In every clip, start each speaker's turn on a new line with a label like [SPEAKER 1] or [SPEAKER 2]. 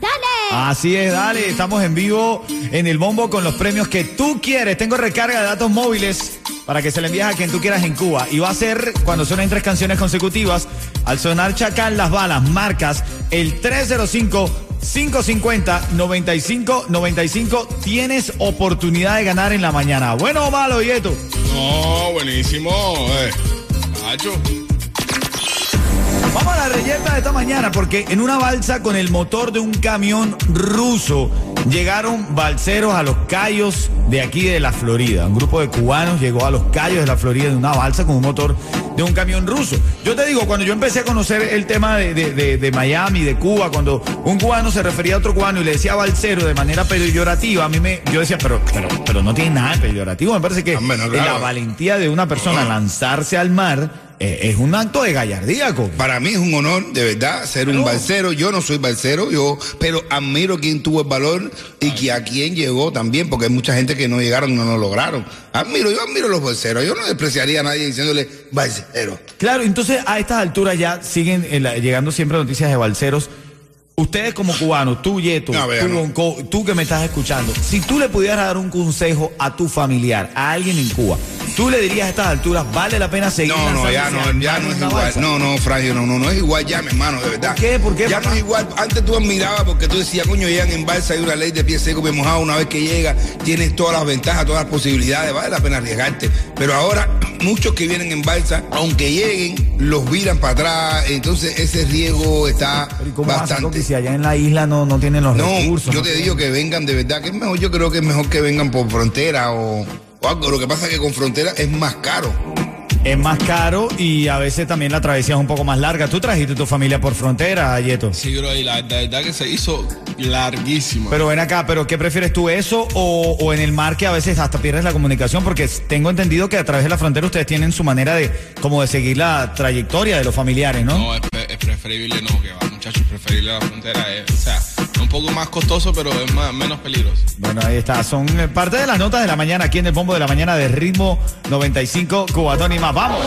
[SPEAKER 1] ¡Dale!
[SPEAKER 2] Así es, dale, estamos en vivo en el bombo con los premios que tú quieres. Tengo recarga de datos móviles para que se le envíes a quien tú quieras en Cuba. Y va a ser cuando suenen tres canciones consecutivas. Al sonar Chacal las balas, marcas el 305 550 95 95 tienes oportunidad de ganar en la mañana. ¿Bueno o malo, Yeto?
[SPEAKER 3] No, buenísimo. Eh. Nacho.
[SPEAKER 2] Vamos a la reyerta de esta mañana porque en una balsa con el motor de un camión ruso llegaron balseros a los Cayos de aquí de la Florida. Un grupo de cubanos llegó a los Cayos de la Florida en una balsa con un motor de un camión ruso. Yo te digo, cuando yo empecé a conocer el tema de, de, de, de Miami, de Cuba, cuando un cubano se refería a otro cubano y le decía balsero de manera peyorativa, a mí me, yo decía, pero, pero, pero no tiene nada de peyorativo. Me parece que
[SPEAKER 3] claro.
[SPEAKER 2] la valentía de una persona lanzarse al mar es un acto de gallardía, Coqui.
[SPEAKER 4] Para mí es un honor, de verdad, ser un balsero. Yo no soy balsero, yo, pero admiro quien tuvo el valor y que a quien llegó también, porque hay mucha gente que no llegaron, no lo lograron. Admiro, yo admiro a los balseros. Yo no despreciaría a nadie diciéndole balsero.
[SPEAKER 2] Claro, entonces a estas alturas ya siguen eh, la- llegando siempre noticias de balseros. Ustedes como cubanos, tú Yeto,
[SPEAKER 4] No,
[SPEAKER 2] tú que me estás escuchando, si tú le pudieras dar un consejo a tu familiar, a alguien en Cuba, tú le dirías a estas alturas, vale la pena seguir
[SPEAKER 4] No, no, ya no, ya no es igual.
[SPEAKER 2] balsa?
[SPEAKER 4] No, no, Frangio, no, no, no es igual ya, mi hermano, de verdad.
[SPEAKER 2] ¿Por qué? ¿Por qué,
[SPEAKER 4] Ya
[SPEAKER 2] papá?
[SPEAKER 4] no es igual. Antes tú admirabas porque tú decías, coño, llegan en balsa, hay una ley de pie seco, pie mojado. Una vez que llega, tienes todas las ventajas, todas las posibilidades, vale la pena arriesgarte. Pero ahora, muchos que vienen en balsa, aunque lleguen, los viran para atrás. Entonces, ese riesgo está
[SPEAKER 2] ¿y cómo
[SPEAKER 4] bastante.
[SPEAKER 2] Si allá en la isla no, no tienen los
[SPEAKER 4] No,
[SPEAKER 2] recursos?
[SPEAKER 4] yo te digo que vengan de verdad, que es mejor, yo creo que es mejor que vengan por frontera o, o algo. Lo que pasa es que con frontera es más caro.
[SPEAKER 2] Es más caro y a veces también la travesía es un poco más larga. Tú trajiste tu familia por frontera, Yeto.
[SPEAKER 3] Sí, bro, y la, la verdad que se hizo larguísimo.
[SPEAKER 2] Pero ven acá, ¿pero qué prefieres tú, eso o, o en el mar que a veces hasta pierdes la comunicación? Porque tengo entendido que a través de la frontera ustedes tienen su manera de como de seguir la trayectoria de los familiares, ¿no?
[SPEAKER 3] no, es, pre- es preferible no, que va, muchachos, preferible la frontera. eh, o sea, un poco más costoso, pero es más, menos peligroso.
[SPEAKER 2] Bueno, ahí está. Son eh, parte de las notas de la mañana aquí en el bombo de la mañana de ritmo 95 Cubatón y más. ¡Vamos!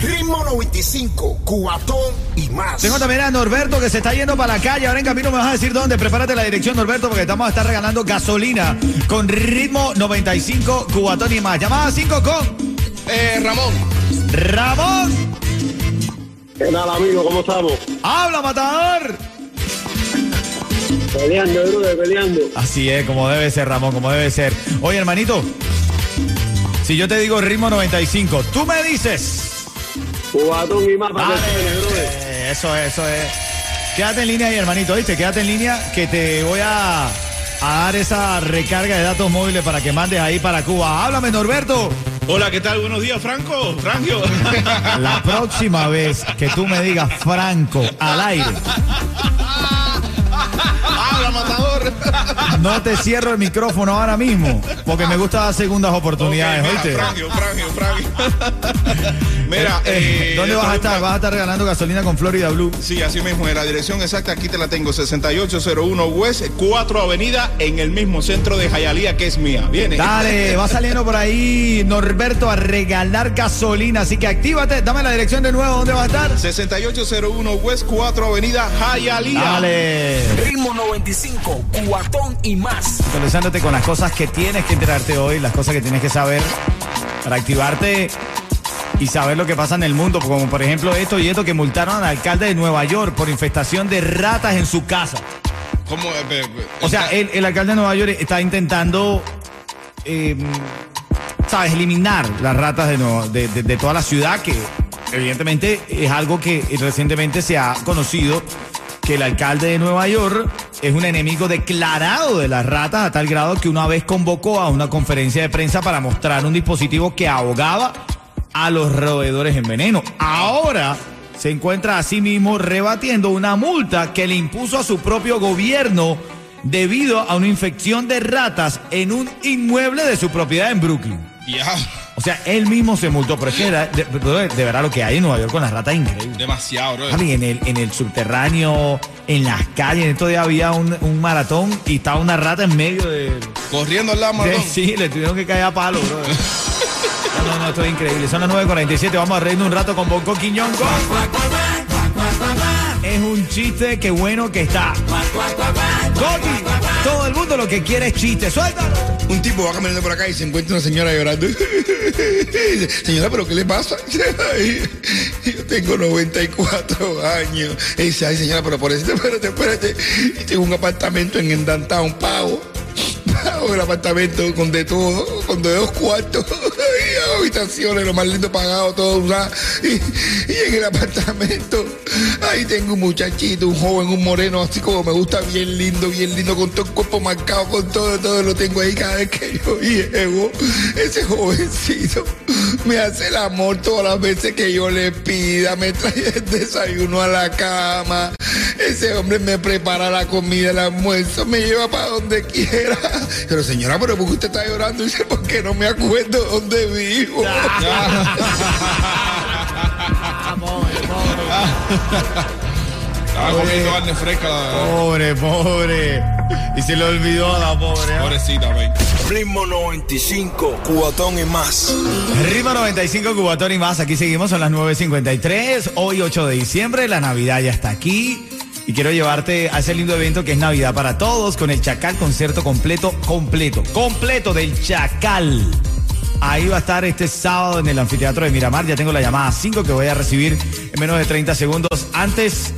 [SPEAKER 5] Ritmo 95, cuatón y más.
[SPEAKER 2] Tengo también a Norberto que se está yendo para la calle. Ahora en camino me vas a decir dónde. Prepárate la dirección, Norberto, porque estamos a estar regalando gasolina con ritmo 95 Cubatón y más. Llamada 5 con
[SPEAKER 3] Eh, Ramón,
[SPEAKER 2] Ramón.
[SPEAKER 6] ¿Qué tal, amigo? ¿Cómo estamos?
[SPEAKER 2] ¡Habla, matador!
[SPEAKER 6] Peleando, brother, peleando.
[SPEAKER 2] Así es, como debe ser, Ramón, como debe ser. Oye, hermanito, si yo te digo ritmo 95, tú me dices.
[SPEAKER 6] Cubatón y más para
[SPEAKER 2] eh, eso es, eso es. Quédate en línea ahí, hermanito, ¿viste? Quédate en línea que te voy a, a dar esa recarga de datos móviles para que mandes ahí para Cuba. Háblame, Norberto.
[SPEAKER 3] Hola, ¿qué tal? Buenos días, Franco, Frangio.
[SPEAKER 2] La próxima vez que tú me digas Franco al aire,
[SPEAKER 3] Matador.
[SPEAKER 2] no te cierro el micrófono ahora mismo, porque me gusta dar segundas oportunidades,
[SPEAKER 3] Ok,
[SPEAKER 2] ¿oíste?
[SPEAKER 3] mira, Frangio, Frangio, Frangio. Mira,
[SPEAKER 2] Eh,
[SPEAKER 3] eh,
[SPEAKER 2] ¿Dónde vas a estar? ¿Vas a estar regalando gasolina con Florida Blue?
[SPEAKER 3] Sí, así mismo, en la dirección exacta aquí te la tengo, 6801 West, 4 Avenida, en el mismo centro de Jayalía, que es mía. Viene.
[SPEAKER 2] Dale, va saliendo por ahí Norberto a regalar gasolina, así que actívate, dame la dirección de nuevo, ¿dónde va a estar?
[SPEAKER 3] 6801 West, 4 Avenida, Jayalía.
[SPEAKER 2] Dale.
[SPEAKER 5] Ritmo 95, cuatón y más.
[SPEAKER 2] Actualizándote con las cosas que tienes que enterarte hoy, las cosas que tienes que saber para activarte y saber lo que pasa en el mundo, como por ejemplo esto y esto que multaron al alcalde de Nueva York por infestación de ratas en su casa.
[SPEAKER 3] ¿Cómo? Eh, eh, eh,
[SPEAKER 2] O sea, el, el alcalde de Nueva York está intentando, eh, ¿sabes?, eliminar las ratas de, Nueva- de, de- de toda la ciudad, que evidentemente es algo que recientemente se ha conocido, que el alcalde de Nueva York es un enemigo declarado de las ratas a tal grado que una vez convocó a una conferencia de prensa para mostrar un dispositivo que ahogaba a los roedores en veneno. Ahora se encuentra a sí mismo rebatiendo una multa que le impuso a su propio gobierno debido a una infección de ratas en un inmueble de su propiedad en Brooklyn.
[SPEAKER 3] Ya,
[SPEAKER 2] O sea, él mismo se multó, pero es que de, de- de- de verdad lo que hay en Nueva York con las ratas es increíble.
[SPEAKER 3] demasiado, bro.
[SPEAKER 2] Javi, en el, en el subterráneo, en las calles, en estos días había un, un maratón y estaba una rata en medio de...
[SPEAKER 3] Corriendo al lado, maratón.
[SPEAKER 2] sí, le tuvieron que caer a palo, bro. No, no, no, esto es increíble. Son las 9.47, vamos a reírnos un rato con Bonco Quiñongo. Es un chiste, qué bueno que está. Coqui, todo el mundo lo que quiere es chiste, suéltalo.
[SPEAKER 4] Un tipo va caminando por acá y se encuentra una señora llorando. Señora, ¿pero qué le pasa? Yo tengo 94 años. Y dice, ay señora, pero por eso, espérate, espérate. Tengo un apartamento en el downtown, pago. Pago el apartamento con de todo, con de dos cuartos. Habitaciones, lo más lindo pagado, todo. y en el apartamento, ahí tengo un muchachito, un joven, un moreno, así como me gusta, bien lindo, bien lindo, con todo el cuerpo marcado, con todo, todo lo tengo ahí cada vez que yo llego. Ese jovencito me hace el amor todas las veces que yo le pida, me trae el desayuno a la cama. Ese hombre me prepara la comida, el almuerzo, me lleva para donde quiera. Pero señora, pero ¿por qué usted está llorando? Dice, porque no me acuerdo dónde vivo.
[SPEAKER 3] Estaba comiendo carne fresca.
[SPEAKER 2] Pobre, pobre. Y se le olvidó a la pobre. ¿eh?
[SPEAKER 3] Pobrecita, wey.
[SPEAKER 5] Ritmo 95, cuatón y más.
[SPEAKER 2] Ritmo 95 Cubatón y más. Aquí seguimos, son las 9.53. Hoy 8 de diciembre, la Navidad ya está aquí. Y quiero llevarte a ese lindo evento que es Navidad para Todos con el Chacal concierto completo, completo, completo del Chacal. Ahí va a estar este sábado en el anfiteatro de Miramar. Ya tengo la llamada 5 que voy a recibir en menos de 30 segundos. Antes,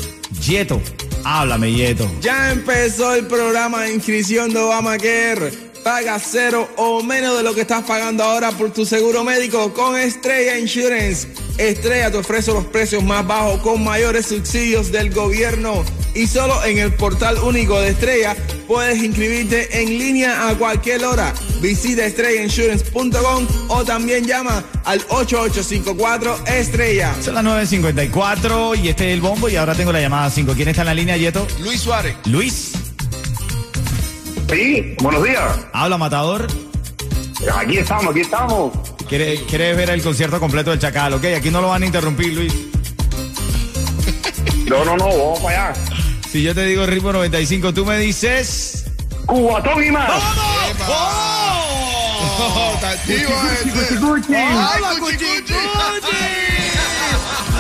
[SPEAKER 2] Yeto. Háblame, Yeto.
[SPEAKER 7] Ya empezó el programa de inscripción de Obamacare. Paga cero o menos de lo que estás pagando ahora por tu seguro médico con Estrella Insurance. Estrella te ofrece los precios más bajos con mayores subsidios del gobierno. Y solo en el portal único de Estrella puedes inscribirte en línea a cualquier hora. Visita estrellainsurance.com o también llama al 8854 Estrella.
[SPEAKER 2] Son las 9.54 y este es el bombo y ahora tengo la llamada 5. ¿Quién está en la línea, Yeto?
[SPEAKER 3] Luis Suárez.
[SPEAKER 2] Luis.
[SPEAKER 6] Sí, buenos días.
[SPEAKER 2] Habla, Matador.
[SPEAKER 6] Aquí estamos, aquí estamos.
[SPEAKER 2] ¿Quieres, quieres ver el concierto completo del Chacal? Ok, aquí no lo van a interrumpir, Luis.
[SPEAKER 6] No, no, no, vamos para allá.
[SPEAKER 2] Si yo te digo ritmo 95, tú me dices...
[SPEAKER 6] Cubatón y más.
[SPEAKER 3] Oh, está activo este.
[SPEAKER 2] ¡Habla, cuchicuchi!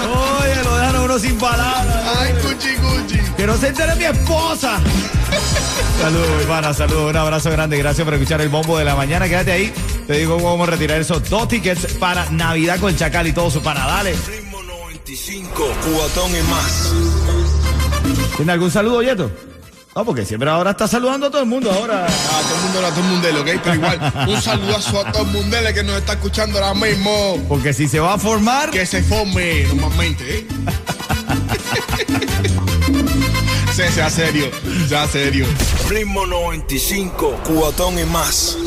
[SPEAKER 2] Oye, lo dejan a uno sin palabras.
[SPEAKER 3] Ay, cuchi, cuchi.
[SPEAKER 2] Que no se entere mi esposa. Saludos, hermana, saludos, un abrazo grande. Gracias por escuchar el bombo de la mañana. Quédate ahí. Te digo cómo vamos a retirar esos dos tickets para Navidad con Chacal y todo su panadales.
[SPEAKER 5] Ritmo 95, cuatón y más.
[SPEAKER 2] ¿Tiene algún saludo, Yeto? No, porque siempre ahora está saludando a todo el mundo. Ahora.
[SPEAKER 3] A todo el mundo, a todo el mundo, ¿ok? Pero igual, un saludazo a todo el mundo que nos está escuchando ahora mismo.
[SPEAKER 2] Porque si se va a formar.
[SPEAKER 3] Que se forme normalmente, ¿eh? Sí, sea serio, sea serio.
[SPEAKER 5] Ritmo 95, cuatón y más.